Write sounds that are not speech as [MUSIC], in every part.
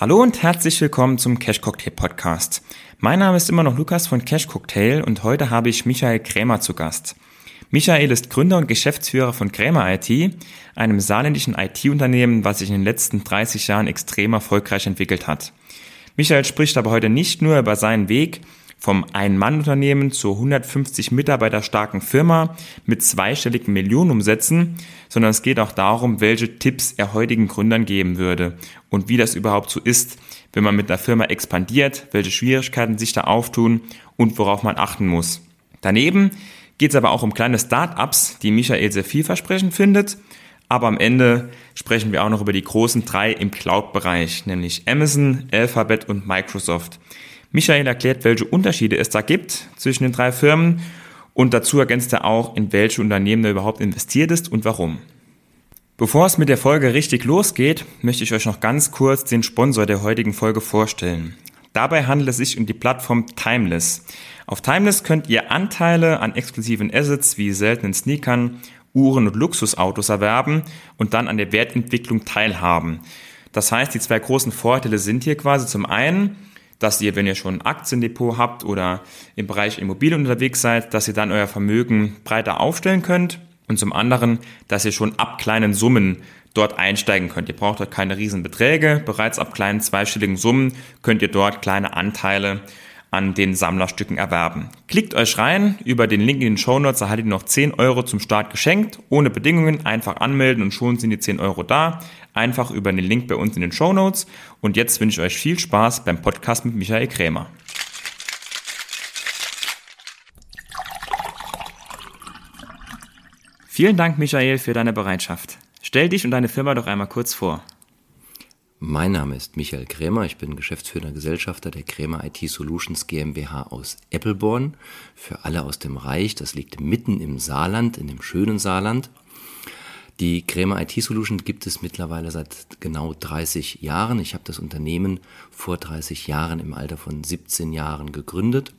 Hallo und herzlich willkommen zum Cash Cocktail Podcast. Mein Name ist immer noch Lukas von Cash Cocktail und heute habe ich Michael Krämer zu Gast. Michael ist Gründer und Geschäftsführer von Krämer IT, einem saarländischen IT-Unternehmen, was sich in den letzten 30 Jahren extrem erfolgreich entwickelt hat. Michael spricht aber heute nicht nur über seinen Weg vom Ein-Mann-Unternehmen zur 150 Mitarbeiter starken Firma mit zweistelligen Millionenumsätzen, sondern es geht auch darum, welche Tipps er heutigen Gründern geben würde und wie das überhaupt so ist, wenn man mit einer Firma expandiert, welche Schwierigkeiten sich da auftun und worauf man achten muss. Daneben geht es aber auch um kleine Start-ups, die Michael sehr vielversprechend findet. Aber am Ende sprechen wir auch noch über die großen drei im Cloud-Bereich, nämlich Amazon, Alphabet und Microsoft. Michael erklärt, welche Unterschiede es da gibt zwischen den drei Firmen und dazu ergänzt er auch, in welche Unternehmen er überhaupt investiert ist und warum. Bevor es mit der Folge richtig losgeht, möchte ich euch noch ganz kurz den Sponsor der heutigen Folge vorstellen. Dabei handelt es sich um die Plattform Timeless. Auf Timeless könnt ihr Anteile an exklusiven Assets wie seltenen Sneakern, Uhren und Luxusautos erwerben und dann an der Wertentwicklung teilhaben. Das heißt, die zwei großen Vorteile sind hier quasi zum einen, dass ihr, wenn ihr schon ein Aktiendepot habt oder im Bereich Immobilien unterwegs seid, dass ihr dann euer Vermögen breiter aufstellen könnt und zum anderen, dass ihr schon ab kleinen Summen dort einsteigen könnt. Ihr braucht dort keine riesen Beträge, bereits ab kleinen zweistelligen Summen könnt ihr dort kleine Anteile an den Sammlerstücken erwerben. Klickt euch rein über den Link in den Show Notes, erhaltet ihr noch 10 Euro zum Start geschenkt, ohne Bedingungen, einfach anmelden und schon sind die 10 Euro da. Einfach über den Link bei uns in den Show Notes. Und jetzt wünsche ich euch viel Spaß beim Podcast mit Michael Krämer. Vielen Dank, Michael, für deine Bereitschaft. Stell dich und deine Firma doch einmal kurz vor. Mein Name ist Michael Krämer, ich bin geschäftsführender Gesellschafter der Krämer IT Solutions GmbH aus Eppelborn. Für alle aus dem Reich, das liegt mitten im Saarland, in dem schönen Saarland. Die Krämer IT Solutions gibt es mittlerweile seit genau 30 Jahren. Ich habe das Unternehmen vor 30 Jahren im Alter von 17 Jahren gegründet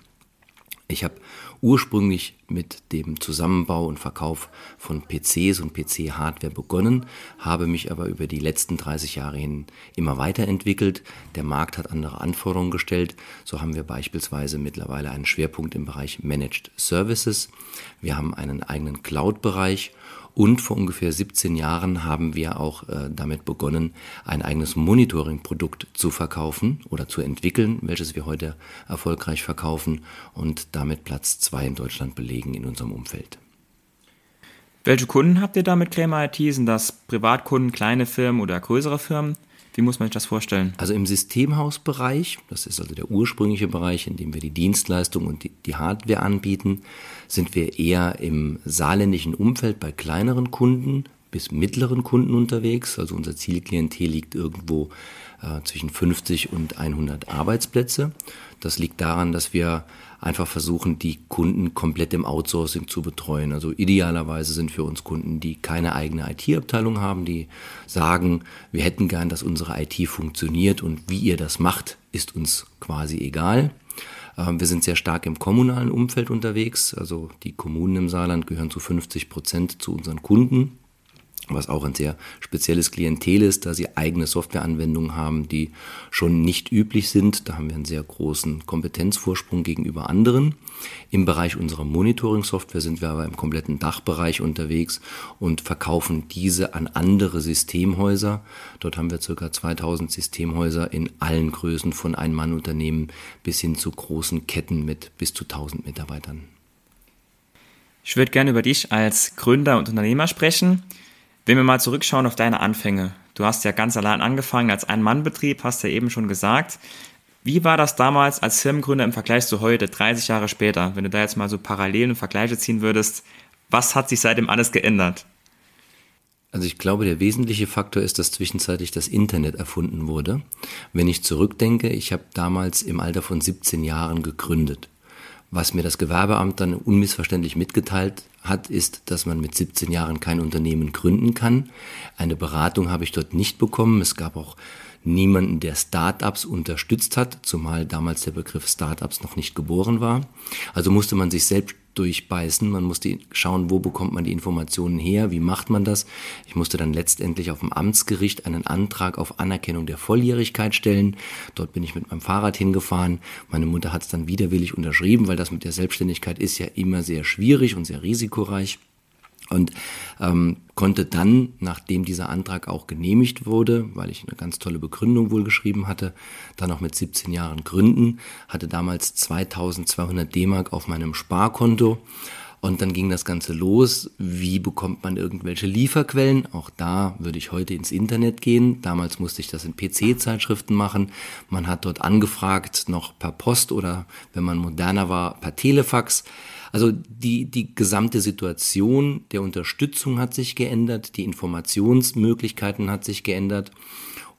ich habe ursprünglich mit dem Zusammenbau und Verkauf von PCs und PC-Hardware begonnen, habe mich aber über die letzten 30 Jahre hin immer weiterentwickelt. Der Markt hat andere Anforderungen gestellt. So haben wir beispielsweise mittlerweile einen Schwerpunkt im Bereich Managed Services. Wir haben einen eigenen Cloud-Bereich und vor ungefähr 17 Jahren haben wir auch äh, damit begonnen, ein eigenes Monitoring-Produkt zu verkaufen oder zu entwickeln, welches wir heute erfolgreich verkaufen und damit Platz zwei in Deutschland belegen in unserem Umfeld. Welche Kunden habt ihr da mit Krämer IT? Sind das Privatkunden, kleine Firmen oder größere Firmen? Wie muss man sich das vorstellen? Also im Systemhausbereich, das ist also der ursprüngliche Bereich, in dem wir die Dienstleistung und die, Hardware anbieten, sind wir eher im saarländischen Umfeld bei kleineren Kunden bis mittleren Kunden unterwegs. Also unser Zielklientel liegt irgendwo äh, zwischen 50 und 100 Arbeitsplätze. Das liegt daran, dass wir einfach versuchen, die Kunden komplett im Outsourcing zu betreuen. Also idealerweise sind für uns Kunden, die keine eigene IT-Abteilung haben, die sagen, wir hätten gern, dass unsere IT funktioniert und wie ihr das macht, ist uns quasi egal. Ähm, wir sind sehr stark im kommunalen Umfeld unterwegs. Also die Kommunen im Saarland gehören zu 50 Prozent zu unseren Kunden was auch ein sehr spezielles Klientel ist, da sie eigene Softwareanwendungen haben, die schon nicht üblich sind. Da haben wir einen sehr großen Kompetenzvorsprung gegenüber anderen. Im Bereich unserer Monitoring-Software sind wir aber im kompletten Dachbereich unterwegs und verkaufen diese an andere Systemhäuser. Dort haben wir ca. 2000 Systemhäuser in allen Größen von Ein-Mann-Unternehmen bis hin zu großen Ketten mit bis zu 1000 Mitarbeitern. Ich würde gerne über dich als Gründer und Unternehmer sprechen. Wenn wir mal zurückschauen auf deine Anfänge, du hast ja ganz allein angefangen als Ein-Mann-Betrieb, hast ja eben schon gesagt. Wie war das damals als Firmengründer im Vergleich zu heute, 30 Jahre später? Wenn du da jetzt mal so Parallelen und Vergleiche ziehen würdest, was hat sich seitdem alles geändert? Also ich glaube, der wesentliche Faktor ist, dass zwischenzeitlich das Internet erfunden wurde. Wenn ich zurückdenke, ich habe damals im Alter von 17 Jahren gegründet. Was mir das Gewerbeamt dann unmissverständlich mitgeteilt hat, ist, dass man mit 17 Jahren kein Unternehmen gründen kann. Eine Beratung habe ich dort nicht bekommen. Es gab auch niemanden, der Startups unterstützt hat, zumal damals der Begriff Startups noch nicht geboren war. Also musste man sich selbst durchbeißen. Man musste schauen, wo bekommt man die Informationen her, wie macht man das. Ich musste dann letztendlich auf dem Amtsgericht einen Antrag auf Anerkennung der Volljährigkeit stellen. Dort bin ich mit meinem Fahrrad hingefahren. Meine Mutter hat es dann widerwillig unterschrieben, weil das mit der Selbstständigkeit ist ja immer sehr schwierig und sehr risikoreich und ähm, konnte dann, nachdem dieser Antrag auch genehmigt wurde, weil ich eine ganz tolle Begründung wohl geschrieben hatte, dann auch mit 17 Jahren gründen, hatte damals 2200 D-Mark auf meinem Sparkonto und dann ging das Ganze los. Wie bekommt man irgendwelche Lieferquellen? Auch da würde ich heute ins Internet gehen. Damals musste ich das in PC-Zeitschriften machen. Man hat dort angefragt, noch per Post oder, wenn man moderner war, per Telefax. Also die, die gesamte Situation der Unterstützung hat sich geändert, die Informationsmöglichkeiten hat sich geändert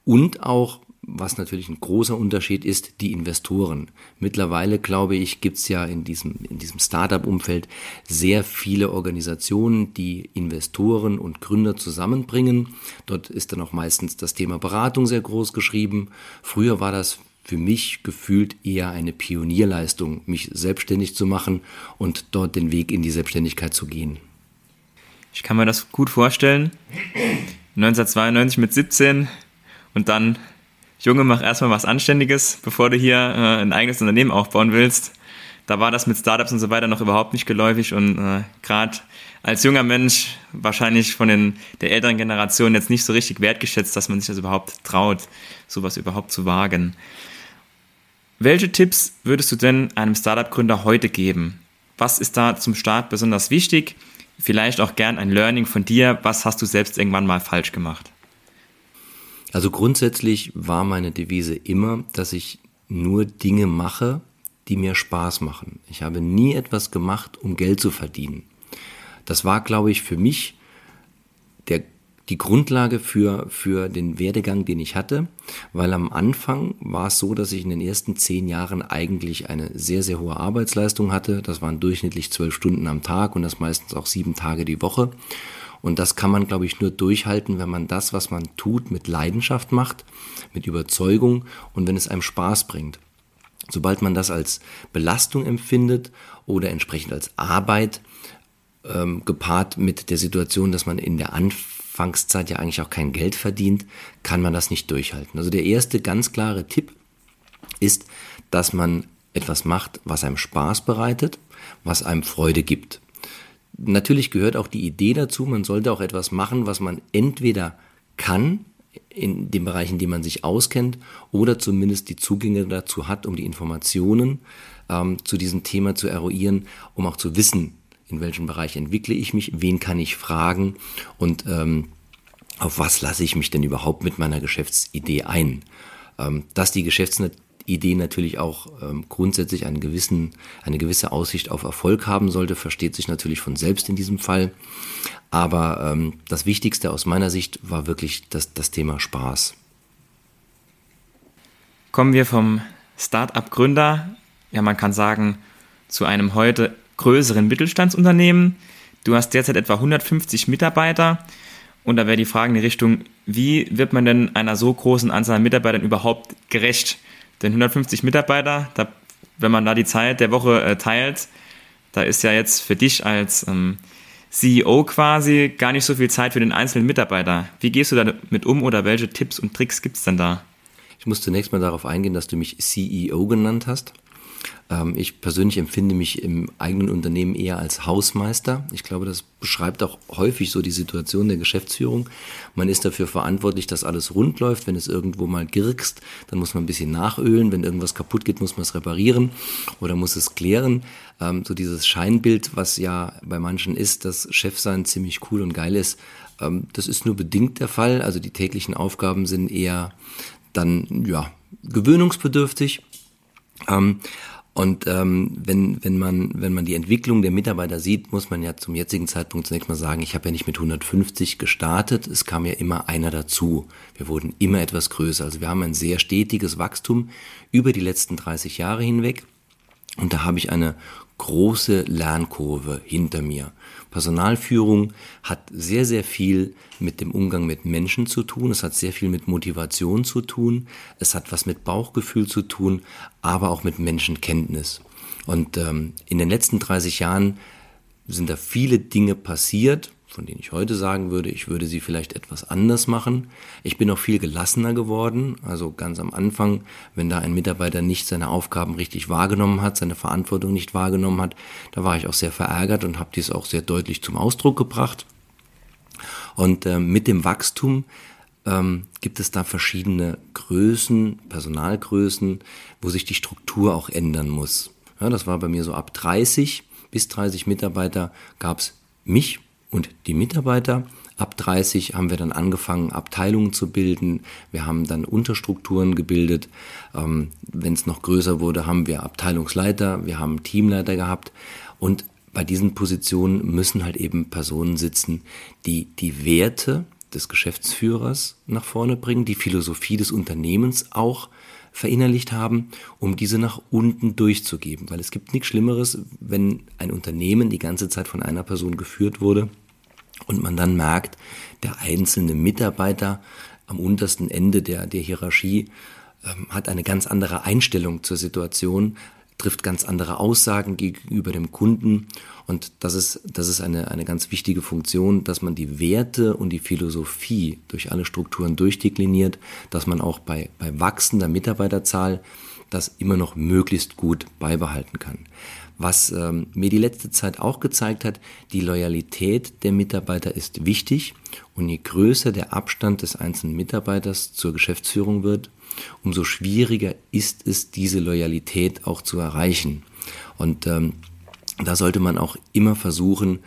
und auch was natürlich ein großer Unterschied ist, die Investoren. Mittlerweile, glaube ich, gibt es ja in diesem, in diesem Startup-Umfeld sehr viele Organisationen, die Investoren und Gründer zusammenbringen. Dort ist dann auch meistens das Thema Beratung sehr groß geschrieben. Früher war das für mich gefühlt eher eine Pionierleistung, mich selbstständig zu machen und dort den Weg in die Selbstständigkeit zu gehen. Ich kann mir das gut vorstellen. 1992 mit 17 und dann, Junge, mach erstmal was Anständiges, bevor du hier äh, ein eigenes Unternehmen aufbauen willst. Da war das mit Startups und so weiter noch überhaupt nicht geläufig und äh, gerade als junger Mensch wahrscheinlich von den, der älteren Generation jetzt nicht so richtig wertgeschätzt, dass man sich das überhaupt traut, sowas überhaupt zu wagen. Welche Tipps würdest du denn einem Startup-Gründer heute geben? Was ist da zum Start besonders wichtig? Vielleicht auch gern ein Learning von dir. Was hast du selbst irgendwann mal falsch gemacht? Also grundsätzlich war meine Devise immer, dass ich nur Dinge mache, die mir Spaß machen. Ich habe nie etwas gemacht, um Geld zu verdienen. Das war, glaube ich, für mich der die Grundlage für, für den Werdegang, den ich hatte, weil am Anfang war es so, dass ich in den ersten zehn Jahren eigentlich eine sehr, sehr hohe Arbeitsleistung hatte. Das waren durchschnittlich zwölf Stunden am Tag und das meistens auch sieben Tage die Woche. Und das kann man, glaube ich, nur durchhalten, wenn man das, was man tut, mit Leidenschaft macht, mit Überzeugung und wenn es einem Spaß bringt. Sobald man das als Belastung empfindet oder entsprechend als Arbeit, ähm, gepaart mit der Situation, dass man in der Anfang Anfangszeit ja eigentlich auch kein Geld verdient, kann man das nicht durchhalten. Also der erste ganz klare Tipp ist, dass man etwas macht, was einem Spaß bereitet, was einem Freude gibt. Natürlich gehört auch die Idee dazu, man sollte auch etwas machen, was man entweder kann, in dem Bereich, in dem man sich auskennt, oder zumindest die Zugänge dazu hat, um die Informationen ähm, zu diesem Thema zu eruieren, um auch zu wissen, in welchem Bereich entwickle ich mich, wen kann ich fragen und ähm, auf was lasse ich mich denn überhaupt mit meiner Geschäftsidee ein. Ähm, dass die Geschäftsidee natürlich auch ähm, grundsätzlich einen gewissen, eine gewisse Aussicht auf Erfolg haben sollte, versteht sich natürlich von selbst in diesem Fall. Aber ähm, das Wichtigste aus meiner Sicht war wirklich das, das Thema Spaß. Kommen wir vom Start-up-Gründer, ja man kann sagen, zu einem heute größeren Mittelstandsunternehmen. Du hast derzeit etwa 150 Mitarbeiter. Und da wäre die Frage in die Richtung, wie wird man denn einer so großen Anzahl an Mitarbeitern überhaupt gerecht? Denn 150 Mitarbeiter, da, wenn man da die Zeit der Woche äh, teilt, da ist ja jetzt für dich als ähm, CEO quasi gar nicht so viel Zeit für den einzelnen Mitarbeiter. Wie gehst du damit um oder welche Tipps und Tricks gibt es denn da? Ich muss zunächst mal darauf eingehen, dass du mich CEO genannt hast. Ähm, ich persönlich empfinde mich im eigenen Unternehmen eher als Hausmeister. Ich glaube, das beschreibt auch häufig so die Situation der Geschäftsführung. Man ist dafür verantwortlich, dass alles rund läuft. Wenn es irgendwo mal girkst, dann muss man ein bisschen nachölen. Wenn irgendwas kaputt geht, muss man es reparieren oder muss es klären. Ähm, so dieses Scheinbild, was ja bei manchen ist, dass Chefsein ziemlich cool und geil ist, ähm, das ist nur bedingt der Fall. Also die täglichen Aufgaben sind eher dann, ja, gewöhnungsbedürftig. Ähm, und ähm, wenn, wenn, man, wenn man die Entwicklung der Mitarbeiter sieht, muss man ja zum jetzigen Zeitpunkt zunächst mal sagen, ich habe ja nicht mit 150 gestartet, es kam ja immer einer dazu. Wir wurden immer etwas größer. Also wir haben ein sehr stetiges Wachstum über die letzten 30 Jahre hinweg. Und da habe ich eine große Lernkurve hinter mir. Personalführung hat sehr, sehr viel mit dem Umgang mit Menschen zu tun. Es hat sehr viel mit Motivation zu tun. Es hat was mit Bauchgefühl zu tun, aber auch mit Menschenkenntnis. Und ähm, in den letzten 30 Jahren sind da viele Dinge passiert, von denen ich heute sagen würde, ich würde sie vielleicht etwas anders machen. Ich bin auch viel gelassener geworden. Also ganz am Anfang, wenn da ein Mitarbeiter nicht seine Aufgaben richtig wahrgenommen hat, seine Verantwortung nicht wahrgenommen hat, da war ich auch sehr verärgert und habe dies auch sehr deutlich zum Ausdruck gebracht. Und äh, mit dem Wachstum ähm, gibt es da verschiedene Größen, Personalgrößen, wo sich die Struktur auch ändern muss. Ja, das war bei mir so ab 30 bis 30 Mitarbeiter gab es mich und die Mitarbeiter. Ab 30 haben wir dann angefangen, Abteilungen zu bilden. Wir haben dann Unterstrukturen gebildet. Ähm, Wenn es noch größer wurde, haben wir Abteilungsleiter, wir haben Teamleiter gehabt. Und bei diesen Positionen müssen halt eben Personen sitzen, die die Werte des Geschäftsführers nach vorne bringen, die Philosophie des Unternehmens auch verinnerlicht haben, um diese nach unten durchzugeben. Weil es gibt nichts Schlimmeres, wenn ein Unternehmen die ganze Zeit von einer Person geführt wurde und man dann merkt, der einzelne Mitarbeiter am untersten Ende der, der Hierarchie ähm, hat eine ganz andere Einstellung zur Situation, trifft ganz andere Aussagen gegenüber dem Kunden. Und das ist, das ist eine, eine ganz wichtige Funktion, dass man die Werte und die Philosophie durch alle Strukturen durchdekliniert, dass man auch bei, bei wachsender Mitarbeiterzahl das immer noch möglichst gut beibehalten kann. Was ähm, mir die letzte Zeit auch gezeigt hat, die Loyalität der Mitarbeiter ist wichtig und je größer der Abstand des einzelnen Mitarbeiters zur Geschäftsführung wird, umso schwieriger ist es, diese Loyalität auch zu erreichen. Und ähm, da sollte man auch immer versuchen,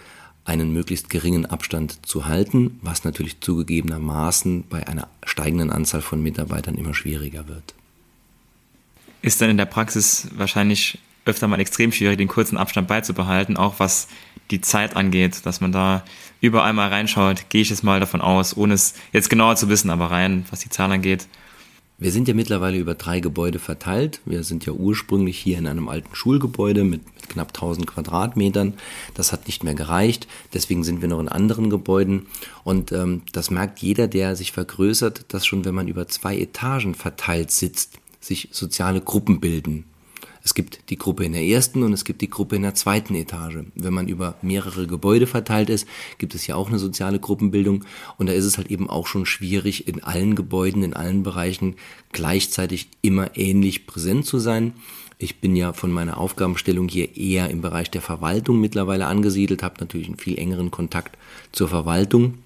einen möglichst geringen Abstand zu halten, was natürlich zugegebenermaßen bei einer steigenden Anzahl von Mitarbeitern immer schwieriger wird. Ist dann in der Praxis wahrscheinlich öfter mal extrem schwierig, den kurzen Abstand beizubehalten, auch was die Zeit angeht, dass man da überall mal reinschaut, gehe ich jetzt mal davon aus, ohne es jetzt genauer zu wissen, aber rein, was die Zahl angeht. Wir sind ja mittlerweile über drei Gebäude verteilt. Wir sind ja ursprünglich hier in einem alten Schulgebäude mit, mit knapp 1000 Quadratmetern. Das hat nicht mehr gereicht. Deswegen sind wir noch in anderen Gebäuden. Und ähm, das merkt jeder, der sich vergrößert, dass schon wenn man über zwei Etagen verteilt sitzt, sich soziale Gruppen bilden. Es gibt die Gruppe in der ersten und es gibt die Gruppe in der zweiten Etage. Wenn man über mehrere Gebäude verteilt ist, gibt es ja auch eine soziale Gruppenbildung und da ist es halt eben auch schon schwierig, in allen Gebäuden, in allen Bereichen gleichzeitig immer ähnlich präsent zu sein. Ich bin ja von meiner Aufgabenstellung hier eher im Bereich der Verwaltung mittlerweile angesiedelt, habe natürlich einen viel engeren Kontakt zur Verwaltung.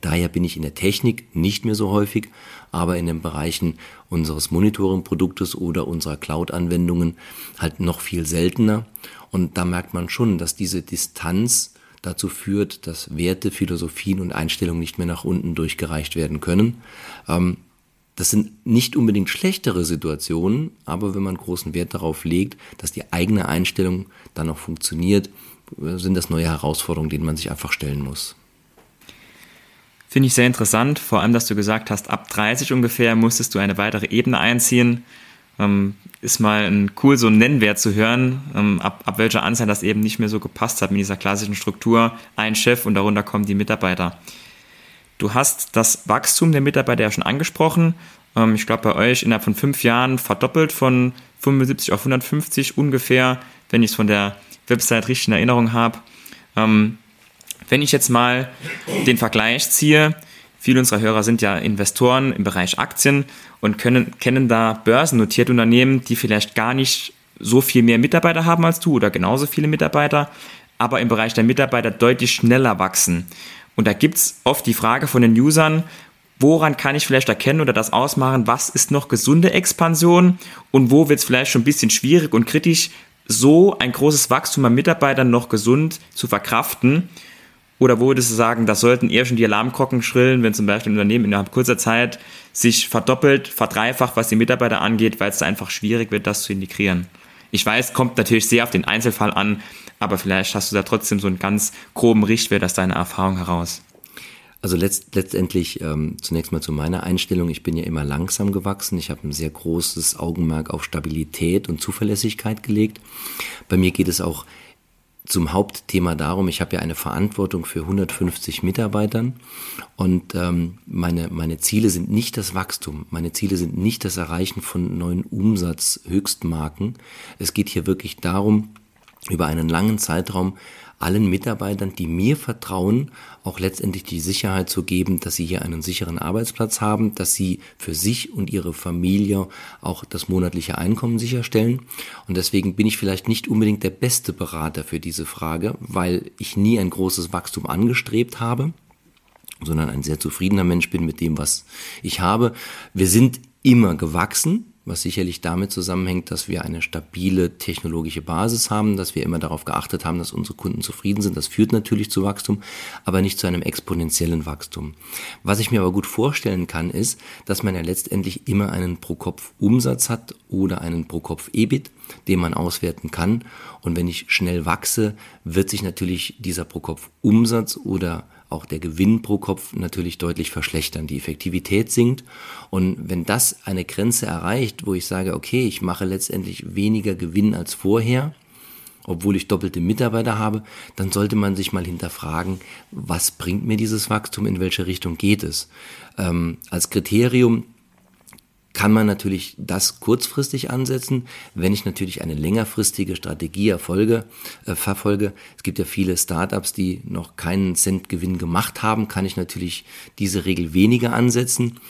Daher bin ich in der Technik nicht mehr so häufig, aber in den Bereichen unseres Monitoring-Produktes oder unserer Cloud-Anwendungen halt noch viel seltener. Und da merkt man schon, dass diese Distanz dazu führt, dass Werte, Philosophien und Einstellungen nicht mehr nach unten durchgereicht werden können. Ähm, das sind nicht unbedingt schlechtere Situationen, aber wenn man großen Wert darauf legt, dass die eigene Einstellung dann auch funktioniert, sind das neue Herausforderungen, denen man sich einfach stellen muss. Finde ich sehr interessant, vor allem, dass du gesagt hast, ab 30 ungefähr musstest du eine weitere Ebene einziehen. Ähm, ist mal ein cool, so einen Nennwert zu hören, ähm, ab, ab welcher Anzahl das eben nicht mehr so gepasst hat mit dieser klassischen Struktur. Ein Chef und darunter kommen die Mitarbeiter. Du hast das Wachstum der Mitarbeiter ja schon angesprochen. Ähm, ich glaube, bei euch innerhalb von fünf Jahren verdoppelt von 75 auf 150 ungefähr, wenn ich es von der Website richtig in Erinnerung habe. Ähm, wenn ich jetzt mal den Vergleich ziehe, viele unserer Hörer sind ja Investoren im Bereich Aktien und können, kennen da börsennotierte Unternehmen, die vielleicht gar nicht so viel mehr Mitarbeiter haben als du oder genauso viele Mitarbeiter, aber im Bereich der Mitarbeiter deutlich schneller wachsen. Und da gibt es oft die Frage von den Usern, woran kann ich vielleicht erkennen oder das ausmachen, was ist noch gesunde Expansion und wo wird es vielleicht schon ein bisschen schwierig und kritisch, so ein großes Wachstum an Mitarbeitern noch gesund zu verkraften oder wo würdest du sagen, das sollten eher schon die Alarmglocken schrillen, wenn zum Beispiel ein Unternehmen innerhalb kurzer Zeit sich verdoppelt, verdreifacht, was die Mitarbeiter angeht, weil es da einfach schwierig wird, das zu integrieren? Ich weiß, kommt natürlich sehr auf den Einzelfall an, aber vielleicht hast du da trotzdem so einen ganz groben Richtwert aus deiner Erfahrung heraus. Also letzt, letztendlich ähm, zunächst mal zu meiner Einstellung. Ich bin ja immer langsam gewachsen. Ich habe ein sehr großes Augenmerk auf Stabilität und Zuverlässigkeit gelegt. Bei mir geht es auch zum Hauptthema darum, ich habe ja eine Verantwortung für 150 Mitarbeitern und ähm, meine, meine Ziele sind nicht das Wachstum, meine Ziele sind nicht das Erreichen von neuen Umsatzhöchstmarken. Es geht hier wirklich darum, über einen langen Zeitraum allen Mitarbeitern, die mir vertrauen, auch letztendlich die Sicherheit zu geben, dass sie hier einen sicheren Arbeitsplatz haben, dass sie für sich und ihre Familie auch das monatliche Einkommen sicherstellen. Und deswegen bin ich vielleicht nicht unbedingt der beste Berater für diese Frage, weil ich nie ein großes Wachstum angestrebt habe sondern ein sehr zufriedener Mensch bin mit dem, was ich habe. Wir sind immer gewachsen was sicherlich damit zusammenhängt, dass wir eine stabile technologische Basis haben, dass wir immer darauf geachtet haben, dass unsere Kunden zufrieden sind. Das führt natürlich zu Wachstum, aber nicht zu einem exponentiellen Wachstum. Was ich mir aber gut vorstellen kann, ist, dass man ja letztendlich immer einen Pro-Kopf-Umsatz hat oder einen Pro-Kopf-EBIT, den man auswerten kann. Und wenn ich schnell wachse, wird sich natürlich dieser Pro-Kopf-Umsatz oder auch der Gewinn pro Kopf natürlich deutlich verschlechtern. Die Effektivität sinkt. Und wenn das eine Grenze erreicht, wo ich sage, okay, ich mache letztendlich weniger Gewinn als vorher, obwohl ich doppelte Mitarbeiter habe, dann sollte man sich mal hinterfragen, was bringt mir dieses Wachstum, in welche Richtung geht es. Ähm, als Kriterium kann man natürlich das kurzfristig ansetzen, wenn ich natürlich eine längerfristige Strategie erfolge, äh, verfolge. Es gibt ja viele Startups, die noch keinen Cent Gewinn gemacht haben, kann ich natürlich diese Regel weniger ansetzen.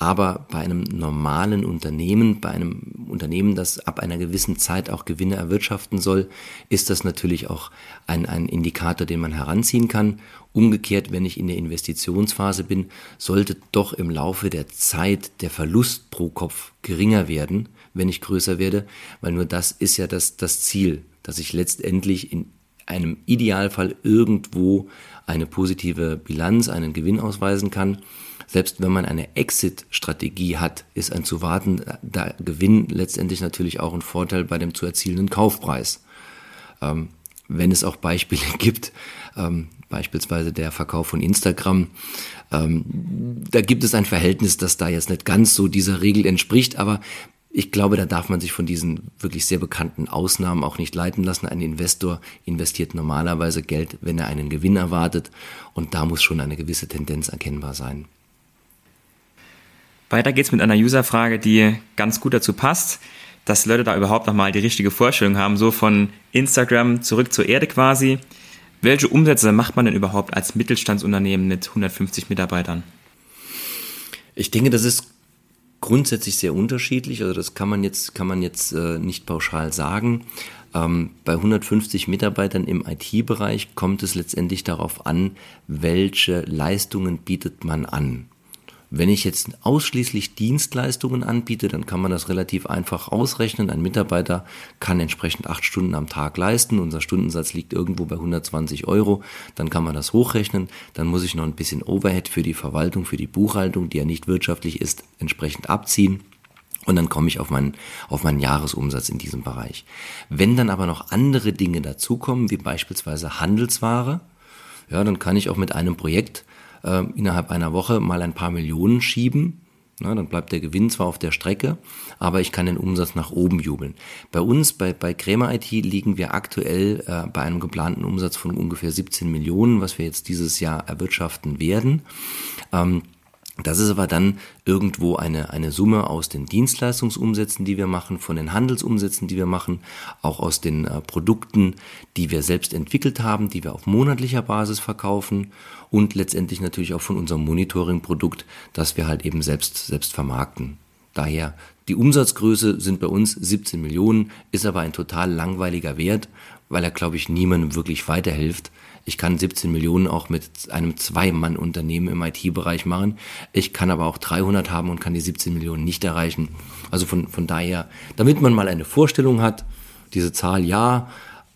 Aber bei einem normalen Unternehmen, bei einem Unternehmen, das ab einer gewissen Zeit auch Gewinne erwirtschaften soll, ist das natürlich auch ein, ein Indikator, den man heranziehen kann. Umgekehrt, wenn ich in der Investitionsphase bin, sollte doch im Laufe der Zeit der Verlust pro Kopf geringer werden, wenn ich größer werde, weil nur das ist ja das, das Ziel, dass ich letztendlich in einem Idealfall irgendwo eine positive Bilanz, einen Gewinn ausweisen kann selbst wenn man eine Exit-Strategie hat, ist ein zu wartender Gewinn letztendlich natürlich auch ein Vorteil bei dem zu erzielenden Kaufpreis. Ähm, wenn es auch Beispiele [LAUGHS] gibt, ähm, beispielsweise der Verkauf von Instagram, ähm, da gibt es ein Verhältnis, das da jetzt nicht ganz so dieser Regel entspricht, aber ich glaube, da darf man sich von diesen wirklich sehr bekannten Ausnahmen auch nicht leiten lassen. Ein Investor investiert normalerweise Geld, wenn er einen Gewinn erwartet und da muss schon eine gewisse Tendenz erkennbar sein. Weiter geht's mit einer Userfrage, die ganz gut dazu passt, dass Leute da überhaupt nochmal die richtige Vorstellung haben, so von Instagram zurück zur Erde quasi. Welche Umsätze macht man denn überhaupt als Mittelstandsunternehmen mit 150 Mitarbeitern? Ich denke, das ist grundsätzlich sehr unterschiedlich. Also das kann man jetzt, kann man jetzt äh, nicht pauschal sagen. Ähm, bei 150 Mitarbeitern im IT-Bereich kommt es letztendlich darauf an, welche Leistungen bietet man an. Wenn ich jetzt ausschließlich Dienstleistungen anbiete, dann kann man das relativ einfach ausrechnen. Ein Mitarbeiter kann entsprechend acht Stunden am Tag leisten. Unser Stundensatz liegt irgendwo bei 120 Euro. Dann kann man das hochrechnen. Dann muss ich noch ein bisschen Overhead für die Verwaltung, für die Buchhaltung, die ja nicht wirtschaftlich ist, entsprechend abziehen. Und dann komme ich auf meinen, auf meinen Jahresumsatz in diesem Bereich. Wenn dann aber noch andere Dinge dazukommen, wie beispielsweise Handelsware, ja, dann kann ich auch mit einem Projekt äh, innerhalb einer Woche mal ein paar Millionen schieben. Na, dann bleibt der Gewinn zwar auf der Strecke, aber ich kann den Umsatz nach oben jubeln. Bei uns, bei, bei Krämer IT, liegen wir aktuell äh, bei einem geplanten Umsatz von ungefähr 17 Millionen, was wir jetzt dieses Jahr erwirtschaften werden. Ähm, das ist aber dann irgendwo eine, eine Summe aus den Dienstleistungsumsätzen, die wir machen, von den Handelsumsätzen, die wir machen, auch aus den äh, Produkten, die wir selbst entwickelt haben, die wir auf monatlicher Basis verkaufen und letztendlich natürlich auch von unserem Monitoring-Produkt, das wir halt eben selbst, selbst vermarkten. Daher die Umsatzgröße sind bei uns 17 Millionen, ist aber ein total langweiliger Wert, weil er, glaube ich, niemandem wirklich weiterhilft. Ich kann 17 Millionen auch mit einem Zwei-Mann-Unternehmen im IT-Bereich machen. Ich kann aber auch 300 haben und kann die 17 Millionen nicht erreichen. Also von, von daher, damit man mal eine Vorstellung hat, diese Zahl ja,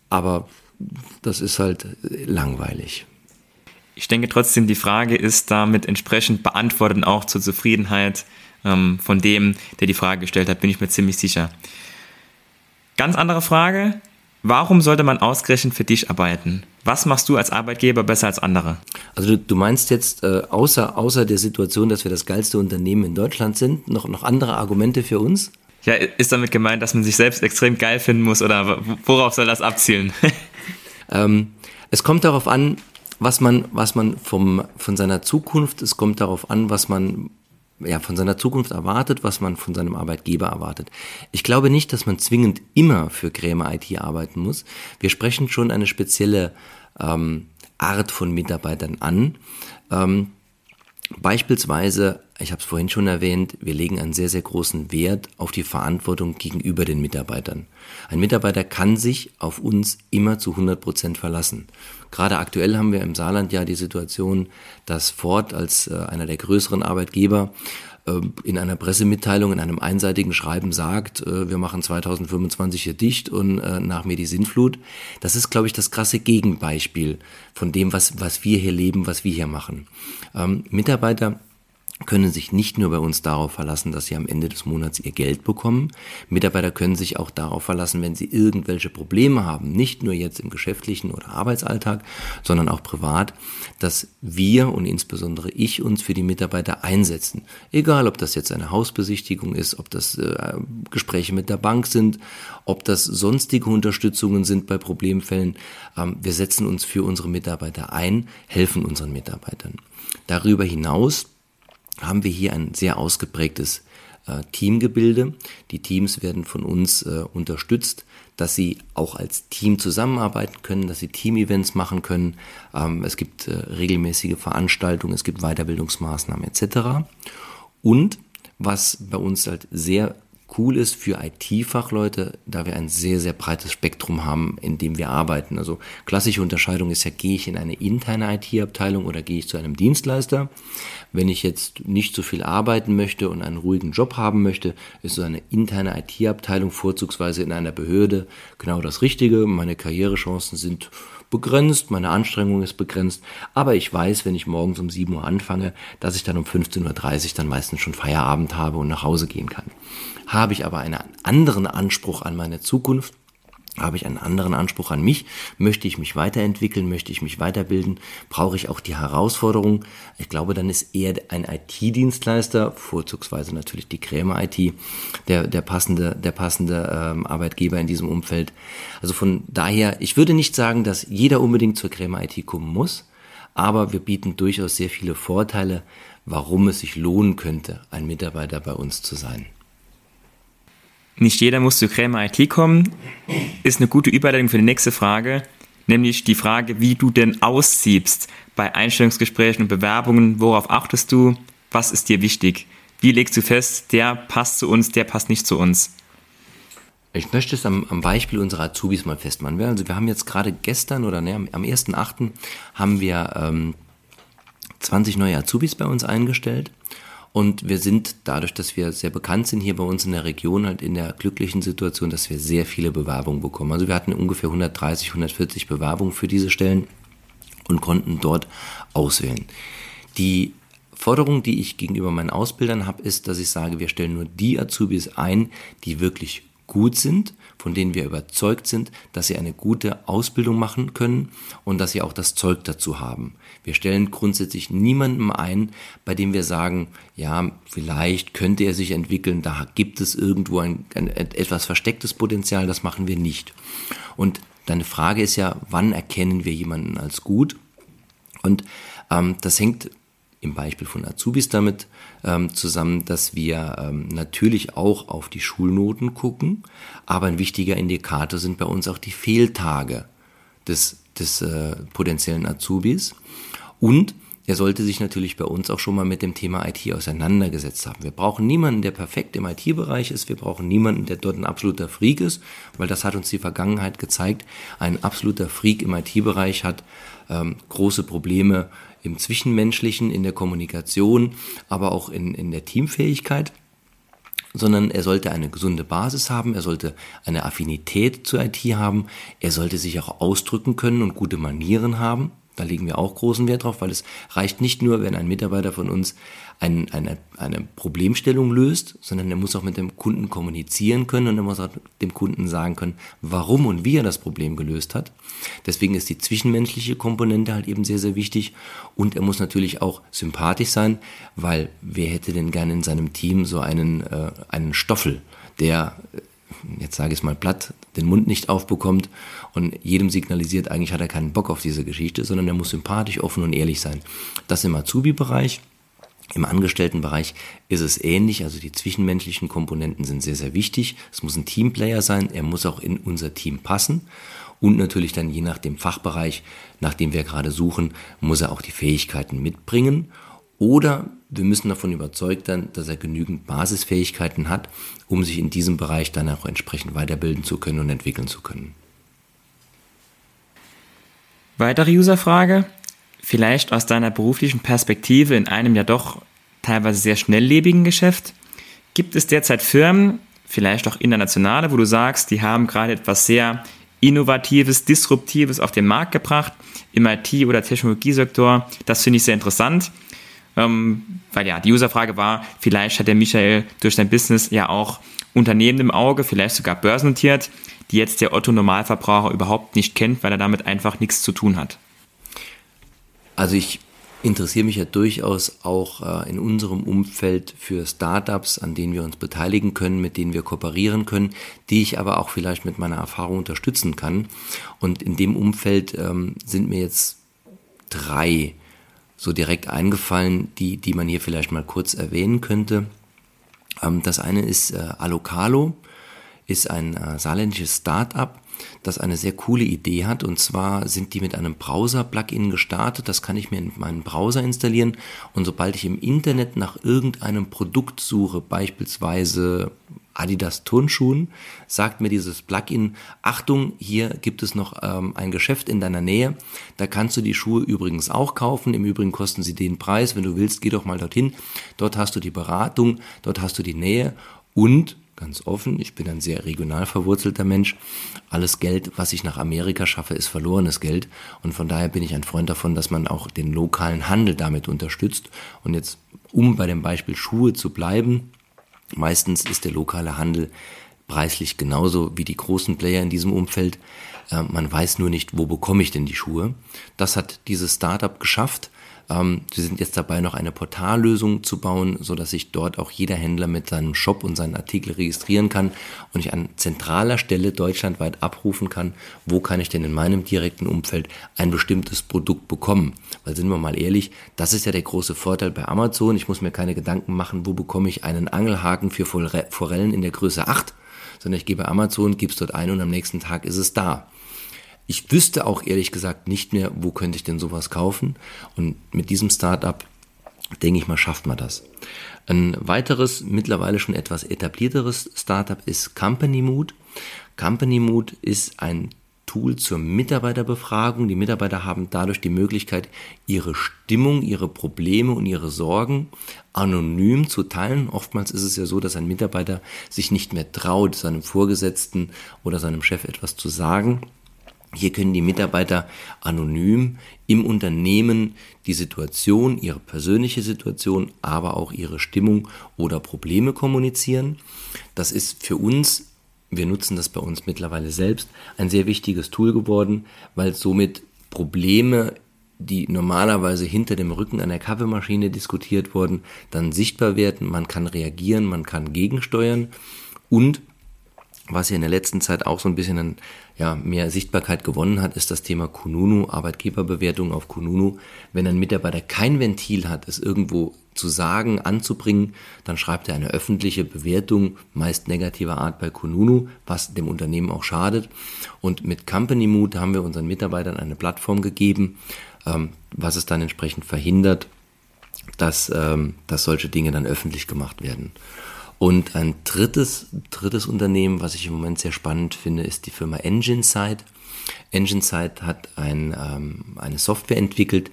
aber das ist halt langweilig. Ich denke trotzdem, die Frage ist damit entsprechend beantwortet auch zur Zufriedenheit ähm, von dem, der die Frage gestellt hat, bin ich mir ziemlich sicher. Ganz andere Frage. Warum sollte man ausgerechnet für dich arbeiten? Was machst du als Arbeitgeber besser als andere? Also du, du meinst jetzt äh, außer, außer der Situation, dass wir das geilste Unternehmen in Deutschland sind, noch, noch andere Argumente für uns? Ja, ist damit gemeint, dass man sich selbst extrem geil finden muss oder worauf soll das abzielen? [LAUGHS] Ähm, es kommt darauf an, was man, was man vom, von seiner Zukunft, es kommt darauf an, was man ja, von seiner Zukunft erwartet, was man von seinem Arbeitgeber erwartet. Ich glaube nicht, dass man zwingend immer für Krämer IT arbeiten muss. Wir sprechen schon eine spezielle ähm, Art von Mitarbeitern an. Ähm, beispielsweise, ich habe es vorhin schon erwähnt, wir legen einen sehr, sehr großen Wert auf die Verantwortung gegenüber den Mitarbeitern. Ein Mitarbeiter kann sich auf uns immer zu 100 Prozent verlassen. Gerade aktuell haben wir im Saarland ja die Situation, dass Ford als äh, einer der größeren Arbeitgeber ähm, in einer Pressemitteilung, in einem einseitigen Schreiben sagt, äh, wir machen 2025 hier dicht und äh, nach mir die Sintflut. Das ist, glaube ich, das krasse Gegenbeispiel von dem, was, was wir hier leben, was wir hier machen. Ähm, Mitarbeiter können sich nicht nur bei uns darauf verlassen, dass sie am Ende des Monats ihr Geld bekommen. Mitarbeiter können sich auch darauf verlassen, wenn sie irgendwelche Probleme haben, nicht nur jetzt im geschäftlichen oder Arbeitsalltag, sondern auch privat, dass wir und insbesondere ich uns für die Mitarbeiter einsetzen. Egal, ob das jetzt eine Hausbesichtigung ist, ob das äh, Gespräche mit der Bank sind, ob das sonstige Unterstützungen sind bei Problemfällen. Ähm, wir setzen uns für unsere Mitarbeiter ein, helfen unseren Mitarbeitern. Darüber hinaus haben wir hier ein sehr ausgeprägtes äh, Teamgebilde. Die Teams werden von uns äh, unterstützt, dass sie auch als Team zusammenarbeiten können, dass sie Teamevents machen können. Ähm, es gibt äh, regelmäßige Veranstaltungen, es gibt Weiterbildungsmaßnahmen etc. Und was bei uns halt sehr cool ist für IT-Fachleute, da wir ein sehr, sehr breites Spektrum haben, in dem wir arbeiten. Also klassische Unterscheidung ist ja, gehe ich in eine interne IT-Abteilung oder gehe ich zu einem Dienstleister. Wenn ich jetzt nicht so viel arbeiten möchte und einen ruhigen Job haben möchte, ist so eine interne IT-Abteilung vorzugsweise in einer Behörde genau das Richtige. Meine Karrierechancen sind begrenzt, meine Anstrengung ist begrenzt, aber ich weiß, wenn ich morgens um 7 Uhr anfange, dass ich dann um 15.30 Uhr dann meistens schon Feierabend habe und nach Hause gehen kann. Habe ich aber einen anderen Anspruch an meine Zukunft, habe ich einen anderen Anspruch an mich? Möchte ich mich weiterentwickeln? Möchte ich mich weiterbilden? Brauche ich auch die Herausforderung? Ich glaube, dann ist eher ein IT-Dienstleister, vorzugsweise natürlich die Krämer IT, der, der passende, der passende ähm, Arbeitgeber in diesem Umfeld. Also von daher, ich würde nicht sagen, dass jeder unbedingt zur Krämer IT kommen muss, aber wir bieten durchaus sehr viele Vorteile, warum es sich lohnen könnte, ein Mitarbeiter bei uns zu sein. Nicht jeder muss zu Krämer IT kommen, ist eine gute Überleitung für die nächste Frage, nämlich die Frage, wie du denn aussiebst bei Einstellungsgesprächen und Bewerbungen. Worauf achtest du? Was ist dir wichtig? Wie legst du fest, der passt zu uns, der passt nicht zu uns? Ich möchte es am, am Beispiel unserer Azubis mal festmachen. Also wir haben jetzt gerade gestern oder ne, am 1.8. haben wir ähm, 20 neue Azubis bei uns eingestellt und wir sind dadurch, dass wir sehr bekannt sind hier bei uns in der Region, halt in der glücklichen Situation, dass wir sehr viele Bewerbungen bekommen. Also wir hatten ungefähr 130, 140 Bewerbungen für diese Stellen und konnten dort auswählen. Die Forderung, die ich gegenüber meinen Ausbildern habe, ist, dass ich sage, wir stellen nur die Azubis ein, die wirklich gut sind, von denen wir überzeugt sind, dass sie eine gute Ausbildung machen können und dass sie auch das Zeug dazu haben. Wir stellen grundsätzlich niemandem ein, bei dem wir sagen, ja, vielleicht könnte er sich entwickeln, da gibt es irgendwo ein, ein etwas verstecktes Potenzial, das machen wir nicht. Und deine Frage ist ja, wann erkennen wir jemanden als gut? Und ähm, das hängt im Beispiel von Azubis damit ähm, zusammen, dass wir ähm, natürlich auch auf die Schulnoten gucken, aber ein wichtiger Indikator sind bei uns auch die Fehltage des, des äh, potenziellen Azubis. Und er sollte sich natürlich bei uns auch schon mal mit dem Thema IT auseinandergesetzt haben. Wir brauchen niemanden, der perfekt im IT-Bereich ist. Wir brauchen niemanden, der dort ein absoluter Freak ist, weil das hat uns die Vergangenheit gezeigt. Ein absoluter Freak im IT-Bereich hat ähm, große Probleme im Zwischenmenschlichen, in der Kommunikation, aber auch in, in der Teamfähigkeit sondern er sollte eine gesunde Basis haben, er sollte eine Affinität zur IT haben, er sollte sich auch ausdrücken können und gute Manieren haben. Da legen wir auch großen Wert drauf, weil es reicht nicht nur, wenn ein Mitarbeiter von uns ein, eine, eine Problemstellung löst, sondern er muss auch mit dem Kunden kommunizieren können und er muss auch dem Kunden sagen können, warum und wie er das Problem gelöst hat. Deswegen ist die zwischenmenschliche Komponente halt eben sehr, sehr wichtig und er muss natürlich auch sympathisch sein, weil wer hätte denn gerne in seinem Team so einen, äh, einen Stoffel, der jetzt sage ich es mal platt, den Mund nicht aufbekommt und jedem signalisiert, eigentlich hat er keinen Bock auf diese Geschichte, sondern er muss sympathisch, offen und ehrlich sein. Das im Azubi-Bereich. Im Angestelltenbereich ist es ähnlich, also die zwischenmenschlichen Komponenten sind sehr, sehr wichtig. Es muss ein Teamplayer sein, er muss auch in unser Team passen und natürlich dann je nach dem Fachbereich, nach dem wir gerade suchen, muss er auch die Fähigkeiten mitbringen oder wir müssen davon überzeugt sein, dass er genügend Basisfähigkeiten hat, um sich in diesem Bereich dann auch entsprechend weiterbilden zu können und entwickeln zu können. Weitere Userfrage, vielleicht aus deiner beruflichen Perspektive in einem ja doch teilweise sehr schnelllebigen Geschäft. Gibt es derzeit Firmen, vielleicht auch internationale, wo du sagst, die haben gerade etwas sehr Innovatives, Disruptives auf den Markt gebracht im IT- oder Technologiesektor? Das finde ich sehr interessant. Ähm, weil ja, die Userfrage war, vielleicht hat der Michael durch sein Business ja auch Unternehmen im Auge, vielleicht sogar börsennotiert, die jetzt der Otto Normalverbraucher überhaupt nicht kennt, weil er damit einfach nichts zu tun hat. Also ich interessiere mich ja durchaus auch äh, in unserem Umfeld für Startups, an denen wir uns beteiligen können, mit denen wir kooperieren können, die ich aber auch vielleicht mit meiner Erfahrung unterstützen kann. Und in dem Umfeld ähm, sind mir jetzt drei so direkt eingefallen, die, die man hier vielleicht mal kurz erwähnen könnte. Ähm, das eine ist äh, Alocalo, ist ein äh, saarländisches Start-up, das eine sehr coole Idee hat. Und zwar sind die mit einem Browser-Plugin gestartet. Das kann ich mir in meinen Browser installieren. Und sobald ich im Internet nach irgendeinem Produkt suche, beispielsweise Adidas Turnschuhen, sagt mir dieses Plugin, Achtung, hier gibt es noch ähm, ein Geschäft in deiner Nähe, da kannst du die Schuhe übrigens auch kaufen, im Übrigen kosten sie den Preis, wenn du willst, geh doch mal dorthin, dort hast du die Beratung, dort hast du die Nähe und ganz offen, ich bin ein sehr regional verwurzelter Mensch. Alles Geld, was ich nach Amerika schaffe, ist verlorenes Geld. Und von daher bin ich ein Freund davon, dass man auch den lokalen Handel damit unterstützt. Und jetzt, um bei dem Beispiel Schuhe zu bleiben, Meistens ist der lokale Handel preislich genauso wie die großen Player in diesem Umfeld. Äh, man weiß nur nicht, wo bekomme ich denn die Schuhe. Das hat dieses Startup geschafft. Ähm, sie sind jetzt dabei, noch eine Portallösung zu bauen, so dass sich dort auch jeder Händler mit seinem Shop und seinen Artikel registrieren kann und ich an zentraler Stelle deutschlandweit abrufen kann, wo kann ich denn in meinem direkten Umfeld ein bestimmtes Produkt bekommen. Weil sind wir mal ehrlich, das ist ja der große Vorteil bei Amazon. Ich muss mir keine Gedanken machen, wo bekomme ich einen Angelhaken für Forellen in der Größe 8, sondern ich gebe Amazon, gebe es dort ein und am nächsten Tag ist es da. Ich wüsste auch ehrlich gesagt nicht mehr, wo könnte ich denn sowas kaufen. Und mit diesem Startup, denke ich mal, schafft man das. Ein weiteres, mittlerweile schon etwas etablierteres Startup ist Company Mood. Company Mood ist ein Tool zur Mitarbeiterbefragung. Die Mitarbeiter haben dadurch die Möglichkeit, ihre Stimmung, ihre Probleme und ihre Sorgen anonym zu teilen. Oftmals ist es ja so, dass ein Mitarbeiter sich nicht mehr traut, seinem Vorgesetzten oder seinem Chef etwas zu sagen hier können die Mitarbeiter anonym im Unternehmen die Situation, ihre persönliche Situation, aber auch ihre Stimmung oder Probleme kommunizieren. Das ist für uns, wir nutzen das bei uns mittlerweile selbst, ein sehr wichtiges Tool geworden, weil somit Probleme, die normalerweise hinter dem Rücken einer Kaffeemaschine diskutiert wurden, dann sichtbar werden. Man kann reagieren, man kann gegensteuern und was ja in der letzten Zeit auch so ein bisschen an, ja, mehr Sichtbarkeit gewonnen hat, ist das Thema Kununu, Arbeitgeberbewertung auf Kununu. Wenn ein Mitarbeiter kein Ventil hat, es irgendwo zu sagen, anzubringen, dann schreibt er eine öffentliche Bewertung, meist negativer Art bei Kununu, was dem Unternehmen auch schadet. Und mit Company Mood haben wir unseren Mitarbeitern eine Plattform gegeben, ähm, was es dann entsprechend verhindert, dass, ähm, dass solche Dinge dann öffentlich gemacht werden. Und ein drittes, drittes Unternehmen, was ich im Moment sehr spannend finde, ist die Firma EngineSide. EngineSide hat ein, ähm, eine Software entwickelt,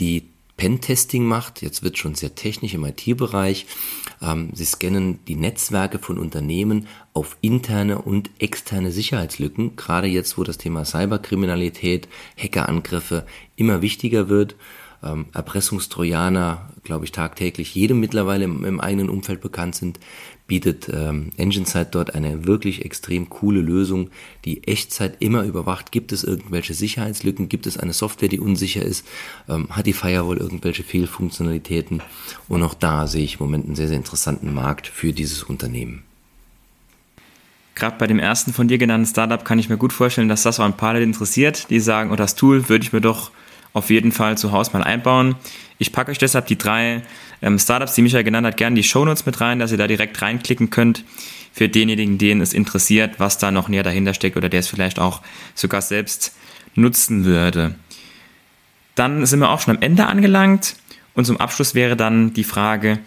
die Pentesting macht. Jetzt wird schon sehr technisch im IT-Bereich. Ähm, sie scannen die Netzwerke von Unternehmen auf interne und externe Sicherheitslücken. Gerade jetzt, wo das Thema Cyberkriminalität, Hackerangriffe immer wichtiger wird ähm, Erpressungstrojaner, glaube ich, tagtäglich jedem mittlerweile im, im eigenen Umfeld bekannt sind, bietet ähm, EngineSide dort eine wirklich extrem coole Lösung, die Echtzeit immer überwacht. Gibt es irgendwelche Sicherheitslücken? Gibt es eine Software, die unsicher ist? Ähm, hat die Firewall irgendwelche Fehlfunktionalitäten? Und auch da sehe ich im Moment einen sehr, sehr interessanten Markt für dieses Unternehmen. gerade bei dem ersten von dir genannten Startup kann ich mir gut vorstellen, dass das auch ein paar Leute interessiert, die sagen, oh, das Tool würde ich mir doch auf jeden Fall zu Hause mal einbauen. Ich packe euch deshalb die drei ähm, Startups, die Michael genannt hat, gerne die Shownotes mit rein, dass ihr da direkt reinklicken könnt für denjenigen, den es interessiert, was da noch näher dahinter steckt oder der es vielleicht auch sogar selbst nutzen würde. Dann sind wir auch schon am Ende angelangt und zum Abschluss wäre dann die Frage,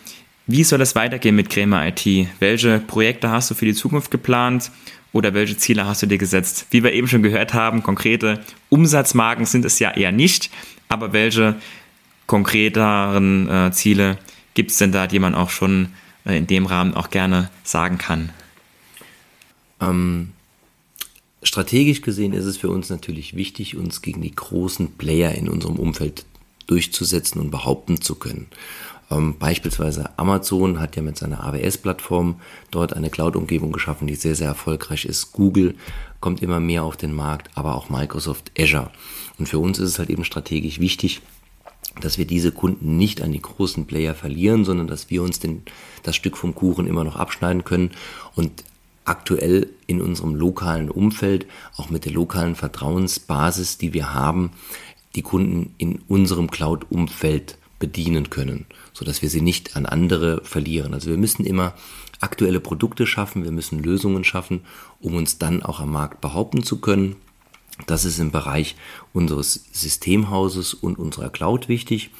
wie soll es weitergehen mit Crema IT? Welche Projekte hast du für die Zukunft geplant oder welche Ziele hast du dir gesetzt? Wie wir eben schon gehört haben, konkrete Umsatzmarken sind es ja eher nicht, aber welche konkreteren äh, Ziele gibt es denn da, die man auch schon äh, in dem Rahmen auch gerne sagen kann? Ähm, strategisch gesehen ist es für uns natürlich wichtig, uns gegen die großen Player in unserem Umfeld durchzusetzen und behaupten zu können. Ähm, beispielsweise Amazon hat ja mit seiner AWS-Plattform dort eine Cloud-Umgebung geschaffen, die sehr, sehr erfolgreich ist. Google kommt immer mehr auf den Markt, aber auch Microsoft Azure. Und für uns ist es halt eben strategisch wichtig, dass wir diese Kunden nicht an die großen Player verlieren, sondern dass wir uns den, das Stück vom Kuchen immer noch abschneiden können und aktuell in unserem lokalen Umfeld, auch mit der lokalen Vertrauensbasis, die wir haben, die Kunden in unserem Cloud-Umfeld bedienen können, sodass wir sie nicht an andere verlieren. Also wir müssen immer aktuelle Produkte schaffen, wir müssen Lösungen schaffen, um uns dann auch am Markt behaupten zu können. Das ist im Bereich unseres Systemhauses und unserer Cloud wichtig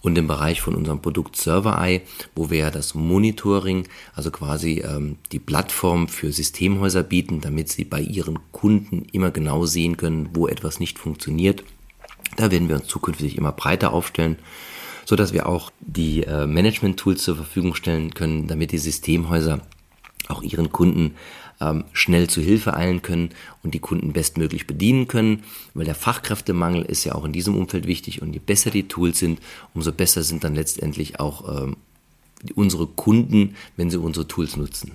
und im Bereich von unserem Produkt ServerEye, wo wir ja das Monitoring, also quasi ähm, die Plattform für Systemhäuser bieten, damit sie bei ihren Kunden immer genau sehen können, wo etwas nicht funktioniert. Da werden wir uns zukünftig immer breiter aufstellen so dass wir auch die äh, Management-Tools zur Verfügung stellen können, damit die Systemhäuser auch ihren Kunden ähm, schnell zu Hilfe eilen können und die Kunden bestmöglich bedienen können, weil der Fachkräftemangel ist ja auch in diesem Umfeld wichtig und je besser die Tools sind, umso besser sind dann letztendlich auch ähm, unsere Kunden, wenn sie unsere Tools nutzen.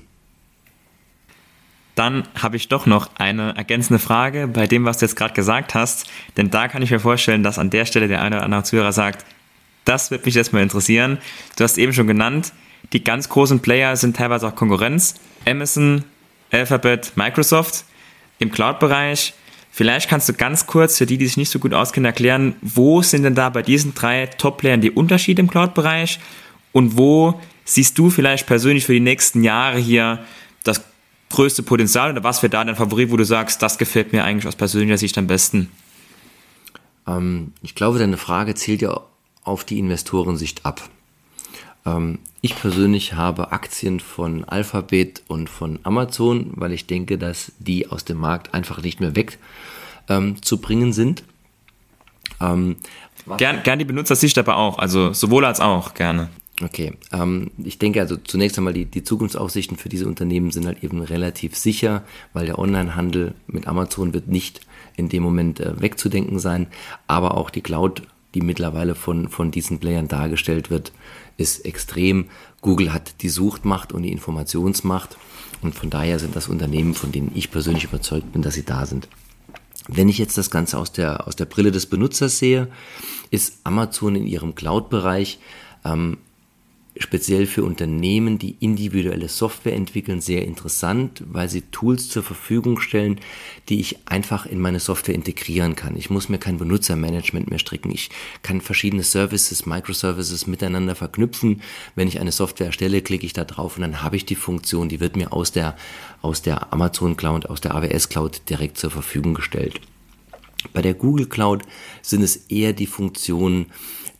Dann habe ich doch noch eine ergänzende Frage bei dem, was du jetzt gerade gesagt hast, denn da kann ich mir vorstellen, dass an der Stelle der eine oder andere Zuhörer sagt, das wird mich jetzt mal interessieren. Du hast eben schon genannt, die ganz großen Player sind teilweise auch Konkurrenz. Amazon, Alphabet, Microsoft im Cloud-Bereich. Vielleicht kannst du ganz kurz für die, die sich nicht so gut auskennen, erklären, wo sind denn da bei diesen drei Top-Playern die Unterschiede im Cloud-Bereich und wo siehst du vielleicht persönlich für die nächsten Jahre hier das größte Potenzial oder was wäre da dein Favorit, wo du sagst, das gefällt mir eigentlich aus persönlicher Sicht am besten? Ähm, ich glaube, deine Frage zielt ja auf die Investorensicht ab. Ähm, ich persönlich habe Aktien von Alphabet und von Amazon, weil ich denke, dass die aus dem Markt einfach nicht mehr wegzubringen ähm, sind. Ähm, gern, gern die Benutzersicht aber auch, also sowohl als auch gerne. Okay, ähm, ich denke also zunächst einmal die, die Zukunftsaussichten für diese Unternehmen sind halt eben relativ sicher, weil der Onlinehandel mit Amazon wird nicht in dem Moment äh, wegzudenken sein, aber auch die Cloud die mittlerweile von, von diesen Playern dargestellt wird, ist extrem. Google hat die Suchtmacht und die Informationsmacht und von daher sind das Unternehmen, von denen ich persönlich überzeugt bin, dass sie da sind. Wenn ich jetzt das Ganze aus der, aus der Brille des Benutzers sehe, ist Amazon in ihrem Cloud-Bereich ähm, speziell für Unternehmen, die individuelle Software entwickeln, sehr interessant, weil sie Tools zur Verfügung stellen, die ich einfach in meine Software integrieren kann. Ich muss mir kein Benutzermanagement mehr stricken. Ich kann verschiedene Services, Microservices miteinander verknüpfen. Wenn ich eine Software erstelle, klicke ich da drauf und dann habe ich die Funktion, die wird mir aus der, aus der Amazon Cloud, aus der AWS Cloud direkt zur Verfügung gestellt. Bei der Google Cloud sind es eher die Funktionen,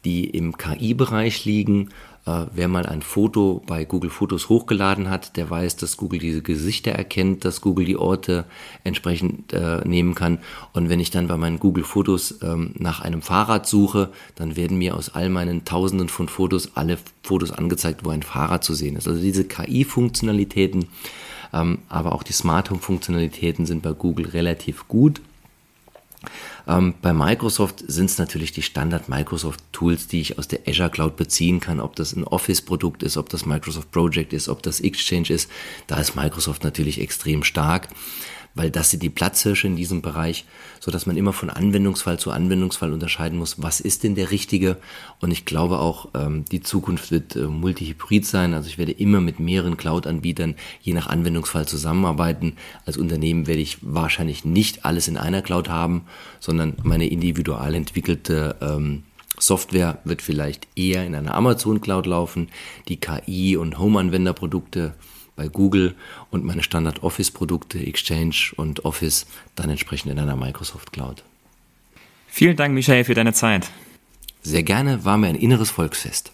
die im KI-Bereich liegen wer mal ein Foto bei Google Fotos hochgeladen hat, der weiß, dass Google diese Gesichter erkennt, dass Google die Orte entsprechend äh, nehmen kann. Und wenn ich dann bei meinen Google Fotos ähm, nach einem Fahrrad suche, dann werden mir aus all meinen Tausenden von Fotos alle Fotos angezeigt, wo ein Fahrrad zu sehen ist. Also diese KI-Funktionalitäten, ähm, aber auch die Smart Home-Funktionalitäten sind bei Google relativ gut. Ähm, bei Microsoft sind es natürlich die Standard-Microsoft-Tools, die ich aus der Azure Cloud beziehen kann, ob das ein Office-Produkt ist, ob das Microsoft Project ist, ob das Exchange ist. Da ist Microsoft natürlich extrem stark. Weil das sind die Platzhirsche in diesem Bereich, so dass man immer von Anwendungsfall zu Anwendungsfall unterscheiden muss, was ist denn der richtige. Und ich glaube auch, ähm, die Zukunft wird äh, multihybrid sein. Also ich werde immer mit mehreren Cloud-Anbietern je nach Anwendungsfall zusammenarbeiten. Als Unternehmen werde ich wahrscheinlich nicht alles in einer Cloud haben, sondern meine individual entwickelte ähm, Software wird vielleicht eher in einer Amazon Cloud laufen, die KI und Home-Anwenderprodukte bei Google und meine Standard Office Produkte, Exchange und Office dann entsprechend in einer Microsoft Cloud. Vielen Dank, Michael, für deine Zeit. Sehr gerne, war mir ein inneres Volksfest.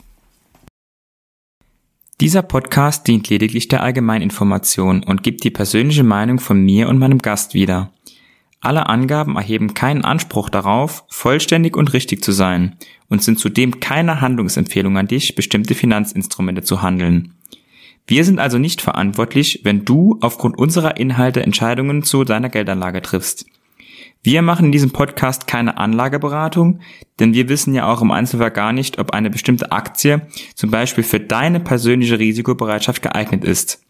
Dieser Podcast dient lediglich der Allgemeininformation und gibt die persönliche Meinung von mir und meinem Gast wieder. Alle Angaben erheben keinen Anspruch darauf, vollständig und richtig zu sein und sind zudem keine Handlungsempfehlung an dich, bestimmte Finanzinstrumente zu handeln. Wir sind also nicht verantwortlich, wenn du aufgrund unserer Inhalte Entscheidungen zu deiner Geldanlage triffst. Wir machen in diesem Podcast keine Anlageberatung, denn wir wissen ja auch im Einzelfall gar nicht, ob eine bestimmte Aktie zum Beispiel für deine persönliche Risikobereitschaft geeignet ist.